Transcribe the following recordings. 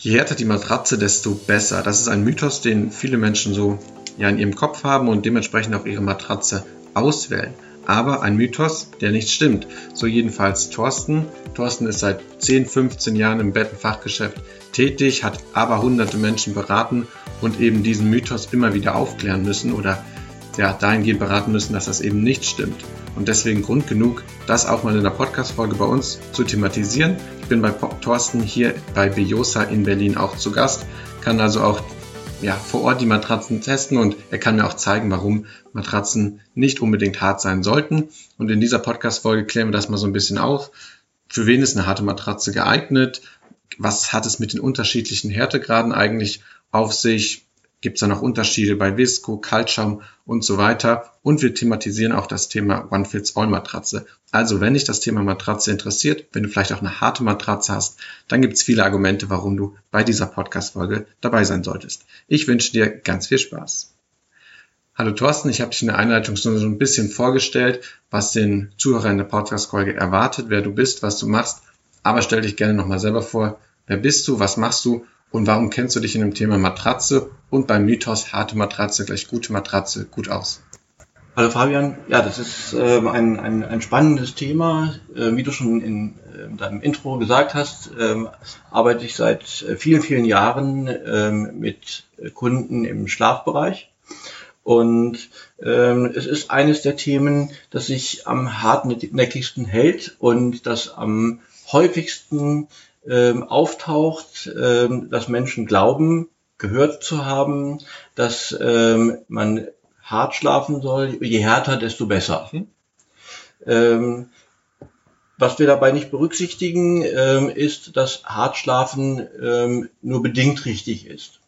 Je härter die Matratze, desto besser. Das ist ein Mythos, den viele Menschen so ja in ihrem Kopf haben und dementsprechend auch ihre Matratze auswählen. Aber ein Mythos, der nicht stimmt. So jedenfalls Thorsten. Thorsten ist seit 10, 15 Jahren im Bettenfachgeschäft tätig, hat aber hunderte Menschen beraten und eben diesen Mythos immer wieder aufklären müssen oder ja, dahingehend beraten müssen, dass das eben nicht stimmt. Und deswegen Grund genug, das auch mal in der Podcast-Folge bei uns zu thematisieren. Ich bin bei Thorsten hier bei Biosa in Berlin auch zu Gast, kann also auch ja, vor Ort die Matratzen testen und er kann mir auch zeigen, warum Matratzen nicht unbedingt hart sein sollten. Und in dieser Podcast-Folge klären wir das mal so ein bisschen auf. Für wen ist eine harte Matratze geeignet? Was hat es mit den unterschiedlichen Härtegraden eigentlich auf sich? Gibt es da noch Unterschiede bei Visco, Kaltschaum und so weiter. Und wir thematisieren auch das Thema One-Fits-All-Matratze. Also wenn dich das Thema Matratze interessiert, wenn du vielleicht auch eine harte Matratze hast, dann gibt es viele Argumente, warum du bei dieser Podcast-Folge dabei sein solltest. Ich wünsche dir ganz viel Spaß. Hallo Thorsten, ich habe dich in der Einleitung so ein bisschen vorgestellt, was den Zuhörer in der Podcast-Folge erwartet, wer du bist, was du machst. Aber stell dich gerne nochmal selber vor. Wer bist du? Was machst du? Und warum kennst du dich in dem Thema Matratze und beim Mythos harte Matratze gleich gute Matratze gut aus? Hallo Fabian, ja, das ist äh, ein, ein, ein spannendes Thema. Äh, wie du schon in äh, deinem Intro gesagt hast, ähm, arbeite ich seit äh, vielen, vielen Jahren ähm, mit Kunden im Schlafbereich. Und ähm, es ist eines der Themen, das sich am hartnäckigsten hält und das am häufigsten ähm, auftaucht, ähm, dass Menschen glauben, gehört zu haben, dass ähm, man hart schlafen soll. Je härter, desto besser. Mhm. Ähm, was wir dabei nicht berücksichtigen, ähm, ist, dass Hartschlafen ähm, nur bedingt richtig ist.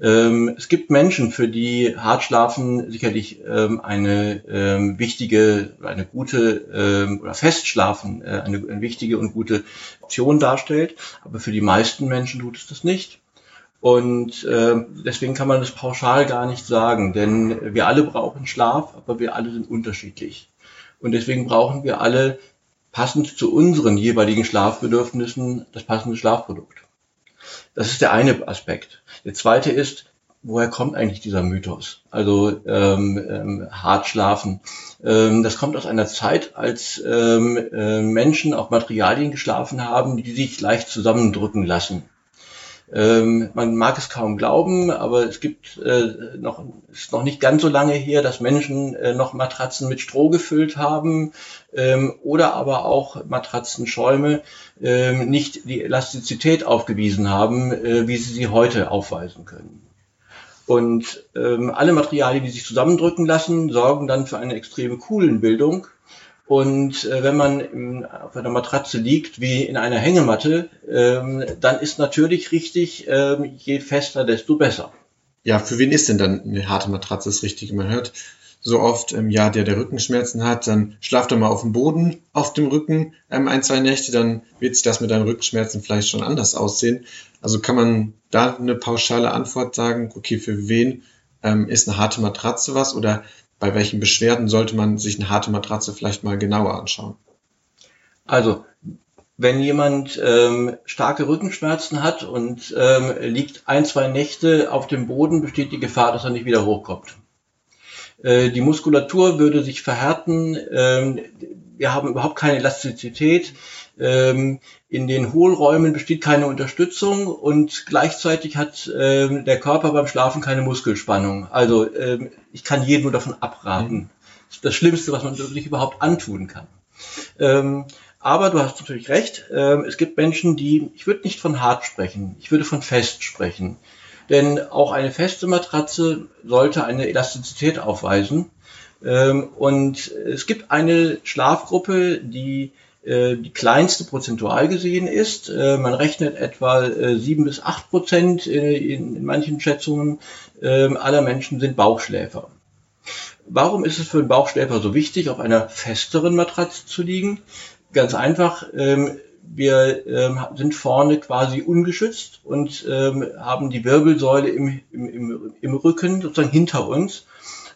Ähm, es gibt Menschen, für die Hartschlafen sicherlich ähm, eine ähm, wichtige, eine gute ähm, oder Festschlafen äh, eine, eine, wichtige und gute Option darstellt, aber für die meisten Menschen tut es das nicht. Und äh, deswegen kann man das pauschal gar nicht sagen, denn wir alle brauchen Schlaf, aber wir alle sind unterschiedlich. Und deswegen brauchen wir alle passend zu unseren jeweiligen Schlafbedürfnissen das passende Schlafprodukt. Das ist der eine Aspekt. Der zweite ist, woher kommt eigentlich dieser Mythos? Also ähm, ähm, hart schlafen. Ähm, das kommt aus einer Zeit, als ähm, äh, Menschen auf Materialien geschlafen haben, die sich leicht zusammendrücken lassen. Ähm, man mag es kaum glauben, aber es gibt äh, noch, ist noch nicht ganz so lange her, dass Menschen äh, noch Matratzen mit Stroh gefüllt haben ähm, oder aber auch Matratzenschäume ähm, nicht die Elastizität aufgewiesen haben, äh, wie sie sie heute aufweisen können. Und ähm, alle Materialien, die sich zusammendrücken lassen, sorgen dann für eine extreme Kuhlenbildung und äh, wenn man in, auf einer Matratze liegt, wie in einer Hängematte, ähm, dann ist natürlich richtig, ähm, je fester, desto besser. Ja, für wen ist denn dann eine harte Matratze das Richtige? Man hört so oft, ähm, ja, der, der Rückenschmerzen hat, dann schlaft er mal auf dem Boden, auf dem Rücken, ähm, ein, zwei Nächte, dann wird sich das mit deinen Rückenschmerzen vielleicht schon anders aussehen. Also kann man da eine pauschale Antwort sagen, okay, für wen ähm, ist eine harte Matratze was? Oder bei welchen Beschwerden sollte man sich eine harte Matratze vielleicht mal genauer anschauen? Also, wenn jemand ähm, starke Rückenschmerzen hat und ähm, liegt ein, zwei Nächte auf dem Boden, besteht die Gefahr, dass er nicht wieder hochkommt. Äh, die Muskulatur würde sich verhärten. Ähm, wir haben überhaupt keine Elastizität. Ähm, in den Hohlräumen besteht keine Unterstützung und gleichzeitig hat ähm, der Körper beim Schlafen keine Muskelspannung. Also ähm, ich kann jedem nur davon abraten. Das ist das Schlimmste, was man sich überhaupt antun kann. Ähm, aber du hast natürlich recht, ähm, es gibt Menschen, die, ich würde nicht von hart sprechen, ich würde von fest sprechen. Denn auch eine feste Matratze sollte eine Elastizität aufweisen. Ähm, und es gibt eine Schlafgruppe, die äh, die kleinste prozentual gesehen ist. Äh, man rechnet etwa äh, sieben bis acht Prozent in manchen Schätzungen ähm, aller Menschen sind Bauchschläfer. Warum ist es für einen Bauchschläfer so wichtig, auf einer festeren Matratze zu liegen? Ganz einfach, ähm, wir ähm, sind vorne quasi ungeschützt und haben die Wirbelsäule im, im, im Rücken sozusagen hinter uns.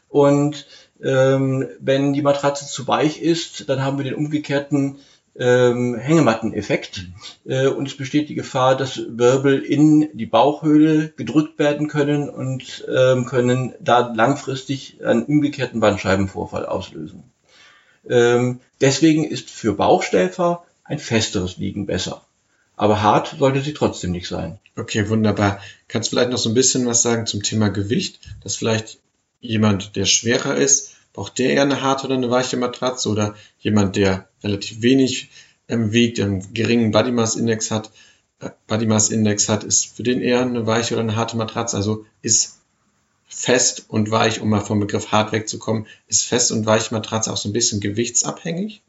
Und wenn die Matratze zu weich ist, dann haben wir den umgekehrten ähm, Hängematteneffekt äh, und es besteht die Gefahr, dass Wirbel in die Bauchhöhle gedrückt werden können und ähm, können da langfristig einen umgekehrten Bandscheibenvorfall auslösen. Ähm, deswegen ist für Bauchstellfer ein festeres Liegen besser. Aber hart sollte sie trotzdem nicht sein. Okay, wunderbar. Kannst du vielleicht noch so ein bisschen was sagen zum Thema Gewicht, dass vielleicht jemand, der schwerer ist, braucht der eher eine harte oder eine weiche Matratze oder jemand, der relativ wenig ähm, wiegt, einen geringen Body Mass Index hat, äh, Body Mass Index hat, ist für den eher eine weiche oder eine harte Matratze. Also ist fest und weich, um mal vom Begriff hart wegzukommen, ist fest und weiche Matratze auch so ein bisschen gewichtsabhängig?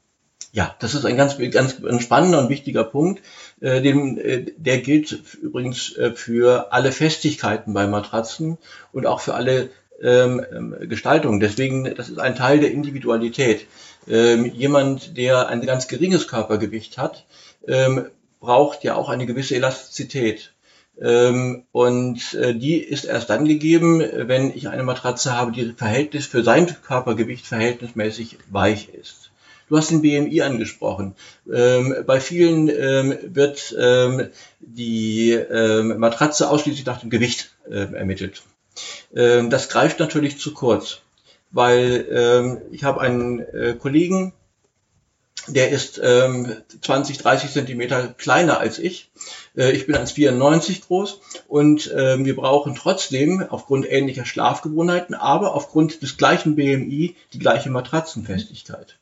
Ja, das ist ein ganz, ganz spannender und wichtiger Punkt. Äh, dem, äh, der gilt übrigens äh, für alle Festigkeiten bei Matratzen und auch für alle ähm, ähm, Gestaltung. Deswegen, das ist ein Teil der Individualität. Ähm, jemand, der ein ganz geringes Körpergewicht hat, ähm, braucht ja auch eine gewisse Elastizität. Ähm, und äh, die ist erst dann gegeben, wenn ich eine Matratze habe, die Verhältnis für sein Körpergewicht verhältnismäßig weich ist. Du hast den BMI angesprochen. Ähm, bei vielen wird die Matratze ausschließlich nach dem Gewicht ermittelt. Ähm, das greift natürlich zu kurz, weil ähm, ich habe einen äh, Kollegen, der ist ähm, 20, 30 Zentimeter kleiner als ich. Äh, ich bin 1,94 groß und ähm, wir brauchen trotzdem aufgrund ähnlicher Schlafgewohnheiten, aber aufgrund des gleichen BMI die gleiche Matratzenfestigkeit.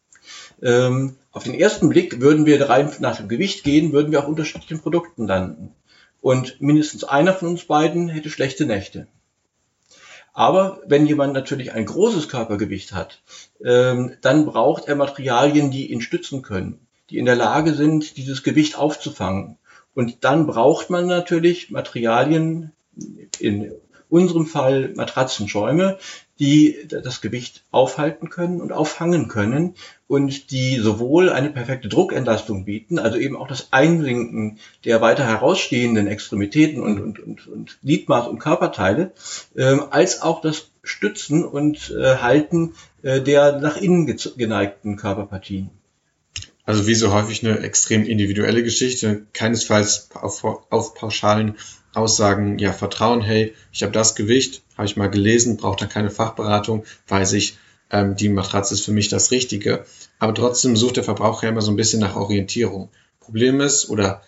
Ähm, auf den ersten Blick würden wir rein nach dem Gewicht gehen, würden wir auf unterschiedlichen Produkten landen. Und mindestens einer von uns beiden hätte schlechte Nächte. Aber wenn jemand natürlich ein großes Körpergewicht hat, ähm, dann braucht er Materialien, die ihn stützen können, die in der Lage sind, dieses Gewicht aufzufangen. Und dann braucht man natürlich Materialien, in unserem Fall Matratzenschäume, die das Gewicht aufhalten können und auffangen können und die sowohl eine perfekte Druckentlastung bieten, also eben auch das Einsinken der weiter herausstehenden Extremitäten und, und, und, und Gliedmaß und Körperteile, äh, als auch das Stützen und äh, Halten äh, der nach innen geneigten Körperpartien. Also wie so häufig eine extrem individuelle Geschichte, keinesfalls auf, auf pauschalen Aussagen, ja, Vertrauen, hey, ich habe das Gewicht, habe ich mal gelesen, braucht da keine Fachberatung, weiß ich, ähm, die Matratze ist für mich das Richtige. Aber trotzdem sucht der Verbraucher immer so ein bisschen nach Orientierung. Problem ist, oder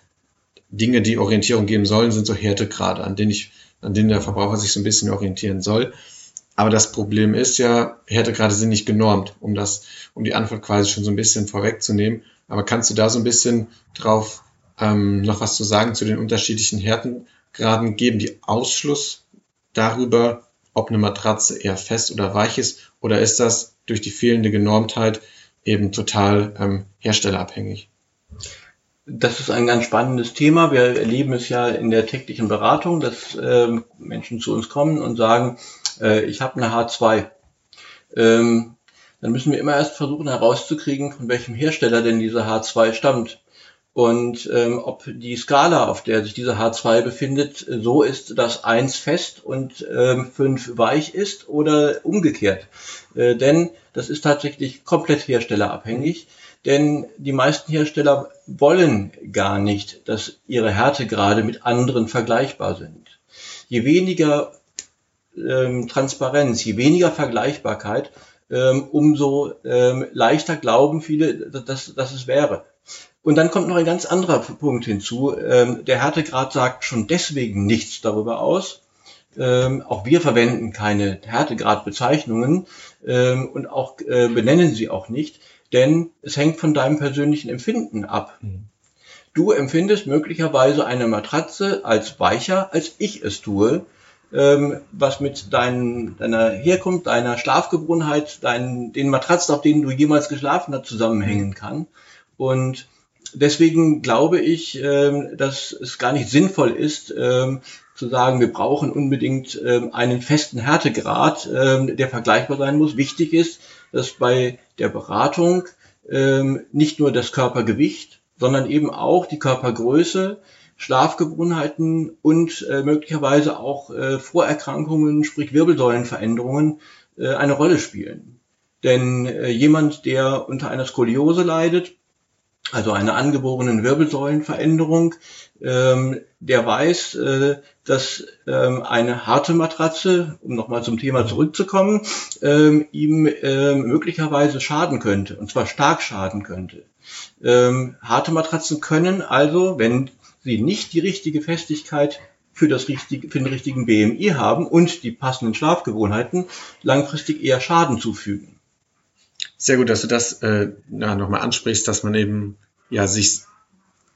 Dinge, die Orientierung geben sollen, sind so Härtegrade, an denen ich, an denen der Verbraucher sich so ein bisschen orientieren soll. Aber das Problem ist ja, Härtegrade sind nicht genormt, um das, um die Antwort quasi schon so ein bisschen vorwegzunehmen. Aber kannst du da so ein bisschen drauf ähm, noch was zu sagen zu den unterschiedlichen Härten, Graden geben die Ausschluss darüber, ob eine Matratze eher fest oder weich ist, oder ist das durch die fehlende Genormtheit eben total ähm, herstellerabhängig? Das ist ein ganz spannendes Thema. Wir erleben es ja in der täglichen Beratung, dass äh, Menschen zu uns kommen und sagen, äh, ich habe eine H2. Ähm, dann müssen wir immer erst versuchen herauszukriegen, von welchem Hersteller denn diese H2 stammt und ähm, ob die Skala, auf der sich dieser H2 befindet, so ist, dass 1 fest und ähm, 5 weich ist oder umgekehrt. Äh, denn das ist tatsächlich komplett herstellerabhängig, denn die meisten Hersteller wollen gar nicht, dass ihre Härtegrade mit anderen vergleichbar sind. Je weniger ähm, Transparenz, je weniger Vergleichbarkeit, ähm, umso ähm, leichter glauben viele, dass, dass es wäre. Und dann kommt noch ein ganz anderer Punkt hinzu. Ähm, der Härtegrad sagt schon deswegen nichts darüber aus. Ähm, auch wir verwenden keine Härtegradbezeichnungen ähm, und auch äh, benennen sie auch nicht, denn es hängt von deinem persönlichen Empfinden ab. Mhm. Du empfindest möglicherweise eine Matratze als weicher, als ich es tue, ähm, was mit dein, deiner Herkunft, deiner Schlafgewohnheit, deinen, den Matratzen, auf denen du jemals geschlafen hast, zusammenhängen kann. Und deswegen glaube ich, ähm, dass es gar nicht sinnvoll ist, ähm, zu sagen, wir brauchen unbedingt ähm, einen festen Härtegrad, der vergleichbar sein muss. Wichtig ist, dass bei der Beratung nicht nur das Körpergewicht, sondern eben auch die Körpergröße, Schlafgewohnheiten und äh, möglicherweise auch äh, Vorerkrankungen, sprich Wirbelsäulenveränderungen, äh, eine Rolle spielen. Denn jemand, der unter einer Skoliose leidet, also eine angeborenen Wirbelsäulenveränderung, ähm, der weiß, äh, dass ähm, eine harte Matratze, um nochmal zum Thema zurückzukommen, ähm, ihm ähm, möglicherweise schaden könnte, und zwar stark schaden könnte. Ähm, harte Matratzen können also, wenn sie nicht die richtige Festigkeit für, das richtige, für den richtigen BMI haben und die passenden Schlafgewohnheiten, langfristig eher Schaden zufügen. Sehr gut, dass du das äh, nochmal ansprichst, dass man eben ja sich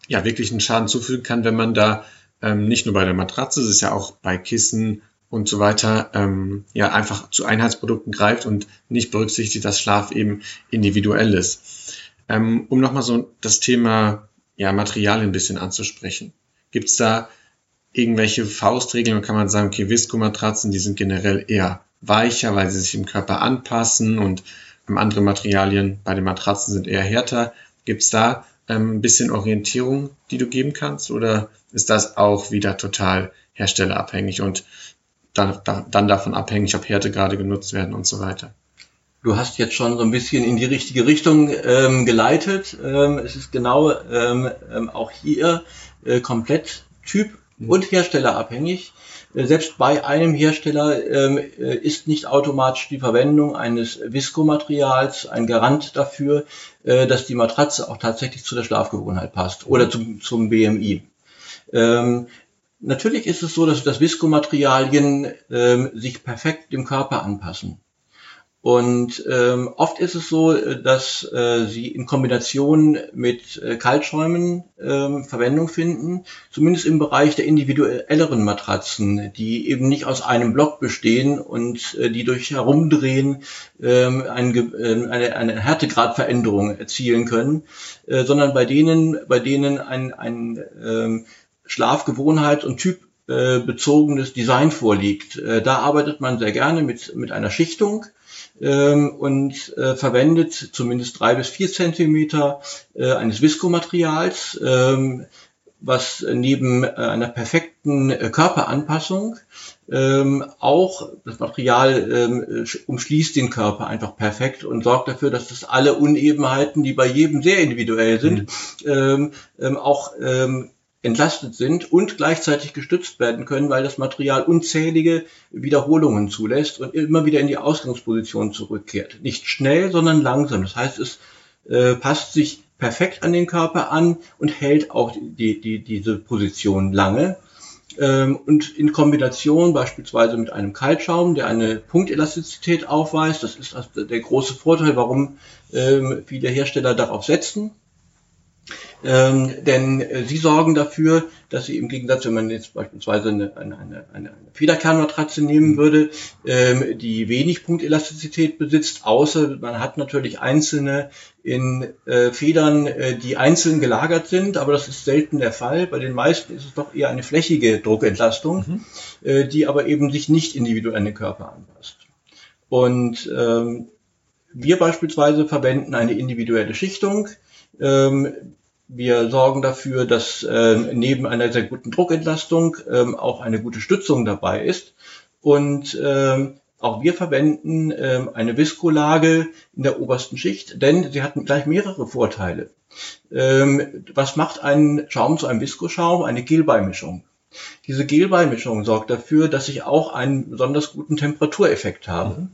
ja wirklich einen Schaden zufügen kann, wenn man da ähm, nicht nur bei der Matratze, es ist ja auch bei Kissen und so weiter, ähm, ja einfach zu Einheitsprodukten greift und nicht berücksichtigt, dass Schlaf eben individuell ist. Ähm, um nochmal so das Thema ja, Material ein bisschen anzusprechen. Gibt es da irgendwelche Faustregeln und kann man sagen, okay, Visco-Matratzen, die sind generell eher weicher, weil sie sich im Körper anpassen und andere Materialien bei den Matratzen sind eher härter. Gibt es da ähm, ein bisschen Orientierung, die du geben kannst oder ist das auch wieder total herstellerabhängig und dann, dann davon abhängig, ob Härte gerade genutzt werden und so weiter? Du hast jetzt schon so ein bisschen in die richtige Richtung ähm, geleitet. Ähm, es ist genau ähm, ähm auch hier äh, komplett Typ. Und herstellerabhängig. Äh, selbst bei einem Hersteller ähm, äh, ist nicht automatisch die Verwendung eines Visco-Materials ein Garant dafür, äh, dass die Matratze auch tatsächlich zu der Schlafgewohnheit passt oder zum, zum BMI. Ähm, natürlich ist es so, dass, dass Visco-Materialien ähm, sich perfekt dem Körper anpassen. Und ähm, oft ist es so, dass äh, sie in Kombination mit äh, Kaltschäumen ähm, Verwendung finden, zumindest im Bereich der individuelleren Matratzen, die eben nicht aus einem Block bestehen und äh, die durch Herumdrehen ähm, ein, äh, eine, eine Härtegradveränderung erzielen können, äh, sondern bei denen, bei denen ein, ein äh, Schlafgewohnheit und Typ äh, bezogenes Design vorliegt. Äh, da arbeitet man sehr gerne mit, mit einer Schichtung ähm, und äh, verwendet zumindest drei bis vier Zentimeter äh, eines Viskomaterials, ähm, was neben äh, einer perfekten äh, Körperanpassung ähm, auch das Material ähm, umschließt den Körper einfach perfekt und sorgt dafür, dass das alle Unebenheiten, die bei jedem sehr individuell sind, mhm. ähm, ähm, auch ähm, entlastet sind und gleichzeitig gestützt werden können, weil das Material unzählige Wiederholungen zulässt und immer wieder in die Ausgangsposition zurückkehrt. Nicht schnell, sondern langsam. Das heißt, es äh, passt sich perfekt an den Körper an und hält auch die, die, diese Position lange. Ähm, und in Kombination beispielsweise mit einem Kaltschaum, der eine Punktelastizität aufweist, das ist also der große Vorteil, warum ähm, viele Hersteller darauf setzen ähm, denn äh, sie sorgen dafür, dass sie im Gegensatz, wenn man jetzt beispielsweise eine, eine, eine, eine Federkernmatratze nehmen würde, ähm, die wenig Punktelastizität besitzt, außer man hat natürlich einzelne in äh, Federn, äh, die einzeln gelagert sind, aber das ist selten der Fall. Bei den meisten ist es doch eher eine flächige Druckentlastung, mhm. äh, die aber eben sich nicht individuell an den Körper anpasst. Und ähm, wir beispielsweise verwenden eine individuelle Schichtung. Ähm, wir sorgen dafür, dass äh, neben einer sehr guten Druckentlastung ähm, auch eine gute Stützung dabei ist. Und ähm, auch wir verwenden ähm, eine Viskolage in der obersten Schicht, denn sie hatten gleich mehrere Vorteile. Ähm, was macht ein Schaum zu einem Viskoschaum? Eine Gelbeimischung. Diese Gelbeimischung sorgt dafür, dass ich auch einen besonders guten Temperatureffekt habe. Mhm.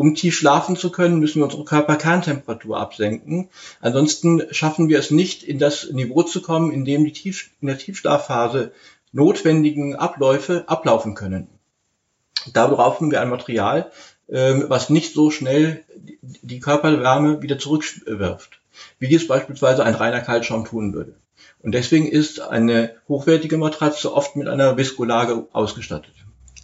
Um tief schlafen zu können, müssen wir unsere Körperkerntemperatur absenken. Ansonsten schaffen wir es nicht, in das Niveau zu kommen, in dem die Tief in der Tiefschlafphase notwendigen Abläufe ablaufen können. Da brauchen wir ein Material, ähm, was nicht so schnell die Körperwärme wieder zurückwirft, wie dies beispielsweise ein reiner Kaltschaum tun würde. Und deswegen ist eine hochwertige Matratze oft mit einer Viskolage ausgestattet.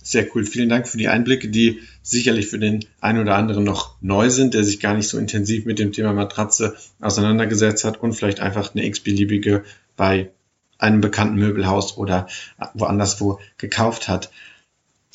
Sehr cool. Vielen Dank für die Einblicke, die sicherlich für den einen oder anderen noch neu sind, der sich gar nicht so intensiv mit dem Thema Matratze auseinandergesetzt hat und vielleicht einfach eine x-beliebige bei einem bekannten Möbelhaus oder woanders wo gekauft hat.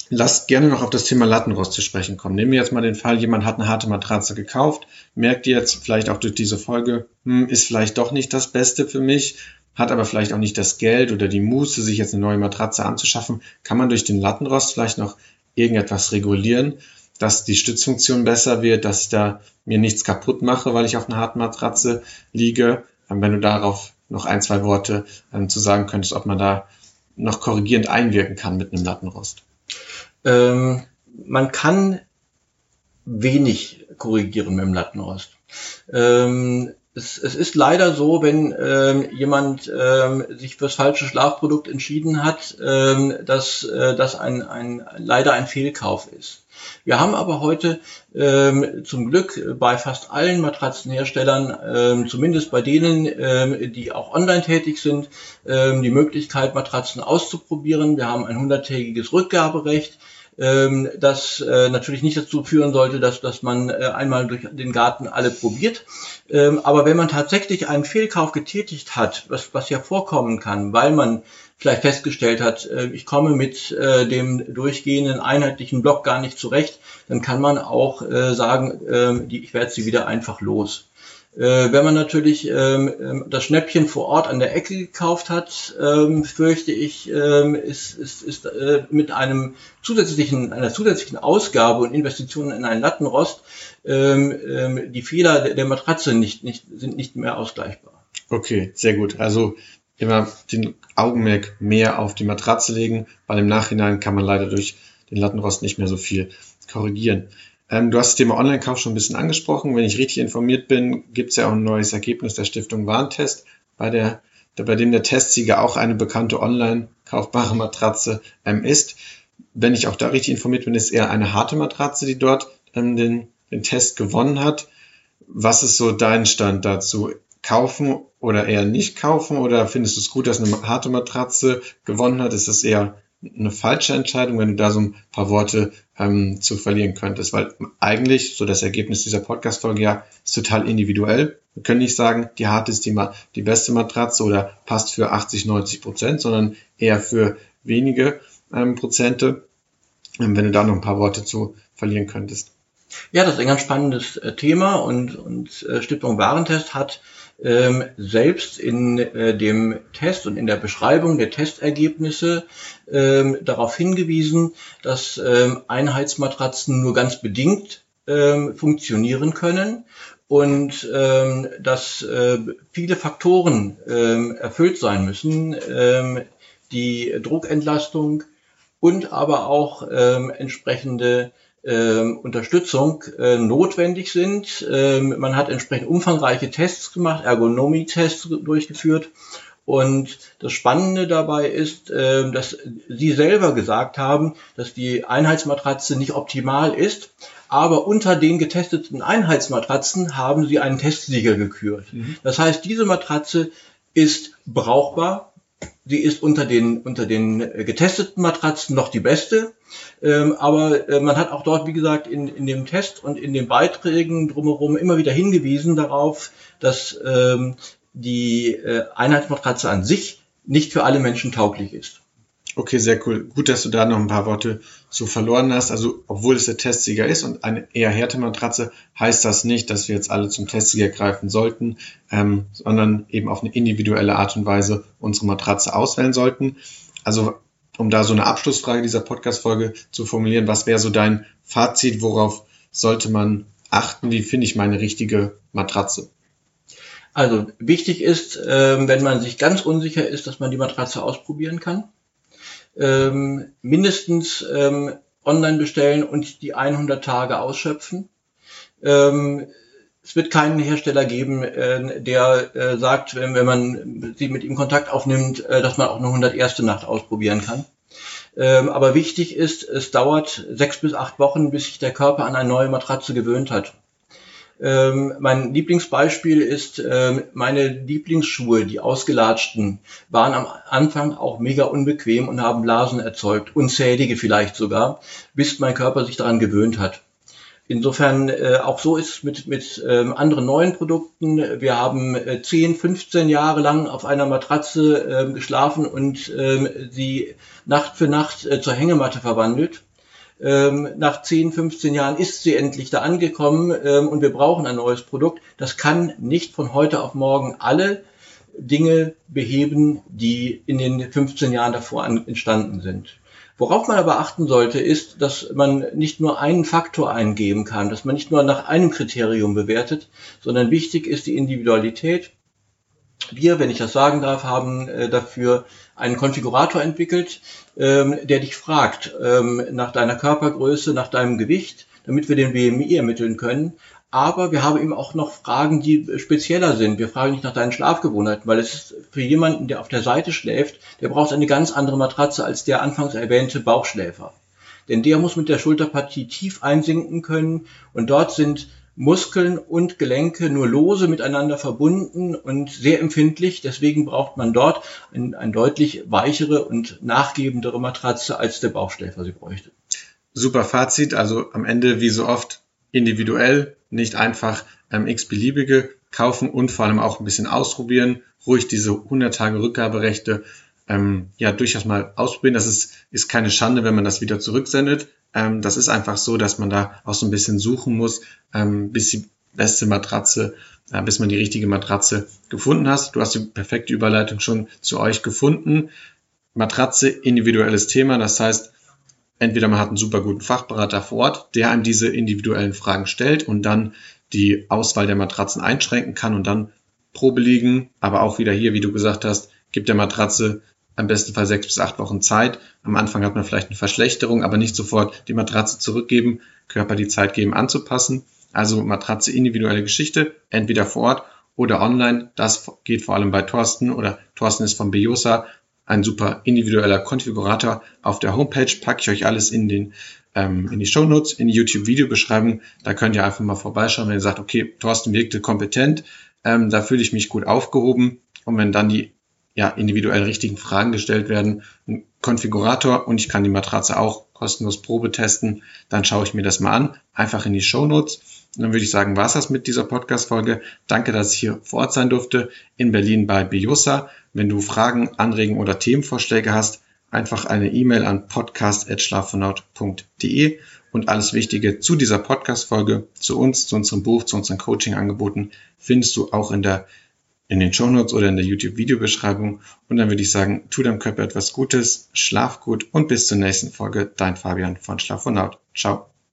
Lasst gerne noch auf das Thema Lattenrost zu sprechen kommen. Nehmen wir jetzt mal den Fall, jemand hat eine harte Matratze gekauft, merkt jetzt vielleicht auch durch diese Folge, hm, ist vielleicht doch nicht das Beste für mich, hat aber vielleicht auch nicht das Geld oder die Muße, sich jetzt eine neue Matratze anzuschaffen, kann man durch den Lattenrost vielleicht noch irgendetwas regulieren, dass die Stützfunktion besser wird, dass ich da mir nichts kaputt mache, weil ich auf einer harten Matratze liege. ähm, wenn du darauf noch ein, zwei Worte ähm, zu sagen könntest, ob man da noch korrigierend einwirken kann mit einem Lattenrost. Ähm, man kann wenig korrigieren mit dem Lattenrost. Ähm, es, es ist leider so, wenn ähm, jemand ähm, sich fürs falsche Schlafprodukt entschieden hat, ähm, dass äh, das ein, ein, leider ein Fehlkauf ist. Wir haben aber heute ähm, zum Glück bei fast allen Matratzenherstellern, ähm, zumindest bei denen, ähm, die auch online tätig sind, ähm, die Möglichkeit, Matratzen auszuprobieren. Wir haben ein hunderttägiges Rückgaberecht ähm, das äh, natürlich nicht dazu führen sollte, dass, dass man äh, einmal durch den Garten alle probiert. Ähm, aber wenn man tatsächlich einen Fehlkauf getätigt hat, was, was ja vorkommen kann, weil man vielleicht festgestellt hat, äh, ich komme mit äh, dem durchgehenden einheitlichen Block gar nicht zurecht, dann kann man auch äh, sagen, äh, die, ich werde sie wieder einfach los. Äh, wenn man natürlich ähm, ähm, das Schnäppchen vor Ort an der Ecke gekauft hat, ähm, fürchte ich, ähm, ist, ist, ist äh, mit einem zusätzlichen, einer zusätzlichen Ausgabe und Investitionen in einen Lattenrost ähm, ähm, die Fehler der, der Matratze nicht, nicht, sind nicht mehr ausgleichbar. Okay, sehr gut. Also immer den Augenmerk mehr auf die Matratze legen, weil im Nachhinein kann man leider durch den Lattenrost nicht mehr so viel korrigieren. Ähm, du hast das Thema Online-Kauf schon ein bisschen angesprochen. Wenn ich richtig informiert bin, gibt es ja auch ein neues Ergebnis der Stiftung Warntest, bei, der, bei dem der Testsieger auch eine bekannte online kaufbare Matratze ähm, ist. Wenn ich auch da richtig informiert bin, ist eher eine harte Matratze, die dort ähm, den, den Test gewonnen hat. Was ist so dein Stand dazu? Kaufen oder eher nicht kaufen? Oder findest du es gut, dass eine harte Matratze gewonnen hat? Ist das eher eine falsche Entscheidung, wenn du da so ein paar Worte ähm, zu verlieren könntest. Weil eigentlich, so das Ergebnis dieser Podcast-Folge ja, ist total individuell. Wir können nicht sagen, die harte ist die, die beste Matratze oder passt für 80, 90 Prozent, sondern eher für wenige ähm, Prozente. Ähm, wenn du da noch ein paar Worte zu verlieren könntest. Ja, das ist ein ganz spannendes äh, Thema und, und äh, Stiftung Warentest hat ähm, selbst in äh, dem Test und in der Beschreibung der Testergebnisse ähm, darauf hingewiesen, dass ähm, Einheitsmatratzen nur ganz bedingt ähm, funktionieren können und ähm, dass äh, viele Faktoren ähm, erfüllt sein müssen, ähm, die Druckentlastung und aber auch ähm, entsprechende ähm, Unterstützung äh, notwendig sind. Ähm, man hat entsprechend umfangreiche Tests gemacht, Ergonomie-Tests durchgeführt. Und das Spannende dabei ist, äh, dass Sie selber gesagt haben, dass die Einheitsmatratze nicht optimal ist. Aber unter den getesteten Einheitsmatratzen haben Sie einen Testsieger gekürt. Mhm. Das heißt, diese Matratze ist brauchbar, Sie ist unter den, unter den äh, getesteten Matratzen noch die beste. Ähm, aber äh, man hat auch dort, wie gesagt, in, in dem Test und in den Beiträgen drumherum immer wieder hingewiesen darauf, dass ähm, die äh, Einheitsmatratze an sich nicht für alle Menschen tauglich ist. Okay, sehr cool. Gut, dass du da noch ein paar Worte so verloren hast. Also, obwohl es der Testsieger ist und eine eher härte Matratze, heißt das nicht, dass wir jetzt alle zum Testsieger greifen sollten, ähm, sondern eben auf eine individuelle Art und Weise unsere Matratze auswählen sollten. Also, um da so eine Abschlussfrage dieser Podcast-Folge zu formulieren, was wäre so dein Fazit? Worauf sollte man achten? Wie finde ich meine richtige Matratze? Also, wichtig ist, äh, wenn man sich ganz unsicher ist, dass man die Matratze ausprobieren kann ähm, mindestens ähm, online bestellen und die 100 Tage ausschöpfen. Es wird keinen Hersteller geben, äh, der äh, sagt, wenn, wenn man sie mit ihm Kontakt aufnimmt, äh, dass man auch eine 101. Nacht ausprobieren kann. Ähm, aber wichtig ist, es dauert sechs bis acht Wochen, bis sich der Körper an eine neue Matratze gewöhnt hat. Ähm, mein Lieblingsbeispiel ist ähm, meine Lieblingsschuhe, die ausgelatschten, waren am Anfang auch mega unbequem und haben Blasen erzeugt, unzählige vielleicht sogar, bis mein Körper sich daran gewöhnt hat. Insofern äh, auch so ist es mit, mit ähm, anderen neuen Produkten. Wir haben äh, 10, 15 Jahre lang auf einer Matratze äh, geschlafen und äh, sie Nacht für Nacht äh, zur Hängematte verwandelt. Ähm, nach 10, 15 Jahren ist sie endlich da angekommen ähm, und wir brauchen ein neues Produkt. Das kann nicht von heute auf morgen alle Dinge beheben, die in den 15 Jahren davor an, entstanden sind. Worauf man aber achten sollte, ist, dass man nicht nur einen Faktor eingeben kann, dass man nicht nur nach einem Kriterium bewertet, sondern wichtig ist die Individualität wir, wenn ich das sagen darf, haben äh, dafür einen Konfigurator entwickelt, ähm, der dich fragt ähm, nach deiner Körpergröße, nach deinem Gewicht, damit wir den BMI ermitteln können. Aber wir haben eben auch noch Fragen, die spezieller sind. Wir fragen nicht nach deinen Schlafgewohnheiten, weil es ist für jemanden, der auf der Seite schläft, der braucht eine ganz andere Matratze als der anfangs erwähnte Bauchschläfer. Denn der muss mit der Schulterpartie tief einsinken können und dort sind Muskeln und Gelenke nur lose miteinander verbunden und sehr empfindlich. Deswegen braucht man dort ein, ein deutlich weichere und nachgebendere Matratze, als der Bauchschläfer sie bräuchte. Super Fazit, also am Ende wie so oft individuell, nicht einfach ähm, x-beliebige kaufen und vor allem auch ein bisschen ausprobieren, ruhig diese 100 Tage Rückgaberechte ähm, ja durchaus mal ausprobieren. Das ist, ist keine Schande, wenn man das wieder zurücksendet. Ähm, das ist einfach so, dass man da auch so ein bisschen suchen muss, ähm, bis die beste Matratze, äh, bis man die richtige Matratze gefunden hast. Du hast die perfekte Überleitung schon zu euch gefunden. Matratze, individuelles Thema. Das heißt, entweder man hat einen super guten Fachberater vor Ort, der einem diese individuellen Fragen stellt und dann die Auswahl der Matratzen einschränken kann und dann Probe liegen, aber auch wieder hier, wie du gesagt hast, gibt der Matratze am besten Fall sechs bis acht Wochen Zeit. Am Anfang hat man vielleicht eine Verschlechterung, aber nicht sofort die Matratze zurückgeben, Körper die Zeit geben anzupassen. Also Matratze individuelle Geschichte, entweder vor Ort oder online. Das geht vor allem bei Thorsten oder Thorsten ist von Biosa, ein super individueller Konfigurator. Auf der Homepage packe ich euch alles in den ähm, in die Show Notes, in die YouTube-Videobeschreibung. Da könnt ihr einfach mal vorbeischauen, wenn ihr sagt, okay, Thorsten wirkte kompetent, ähm, da fühle ich mich gut aufgehoben. Und wenn dann die ja, individuell richtigen Fragen gestellt werden, ein Konfigurator und ich kann die Matratze auch kostenlos Probe testen, dann schaue ich mir das mal an, einfach in die Show Notes. Und dann würde ich sagen, war's das mit dieser Podcast-Folge. Danke, dass ich hier vor Ort sein durfte in Berlin bei Biosa. Wenn du Fragen, Anregungen oder Themenvorschläge hast, einfach eine E-Mail an podcast.schlafvonaut.de und alles Wichtige zu dieser Podcast-Folge, zu uns, zu unserem Buch, zu unseren Coaching-Angeboten findest du auch in der in den Shownotes oder in der YouTube-Videobeschreibung. Und dann würde ich sagen, tu deinem Körper etwas Gutes, schlaf gut und bis zur nächsten Folge. Dein Fabian von Schlafonaut. Ciao.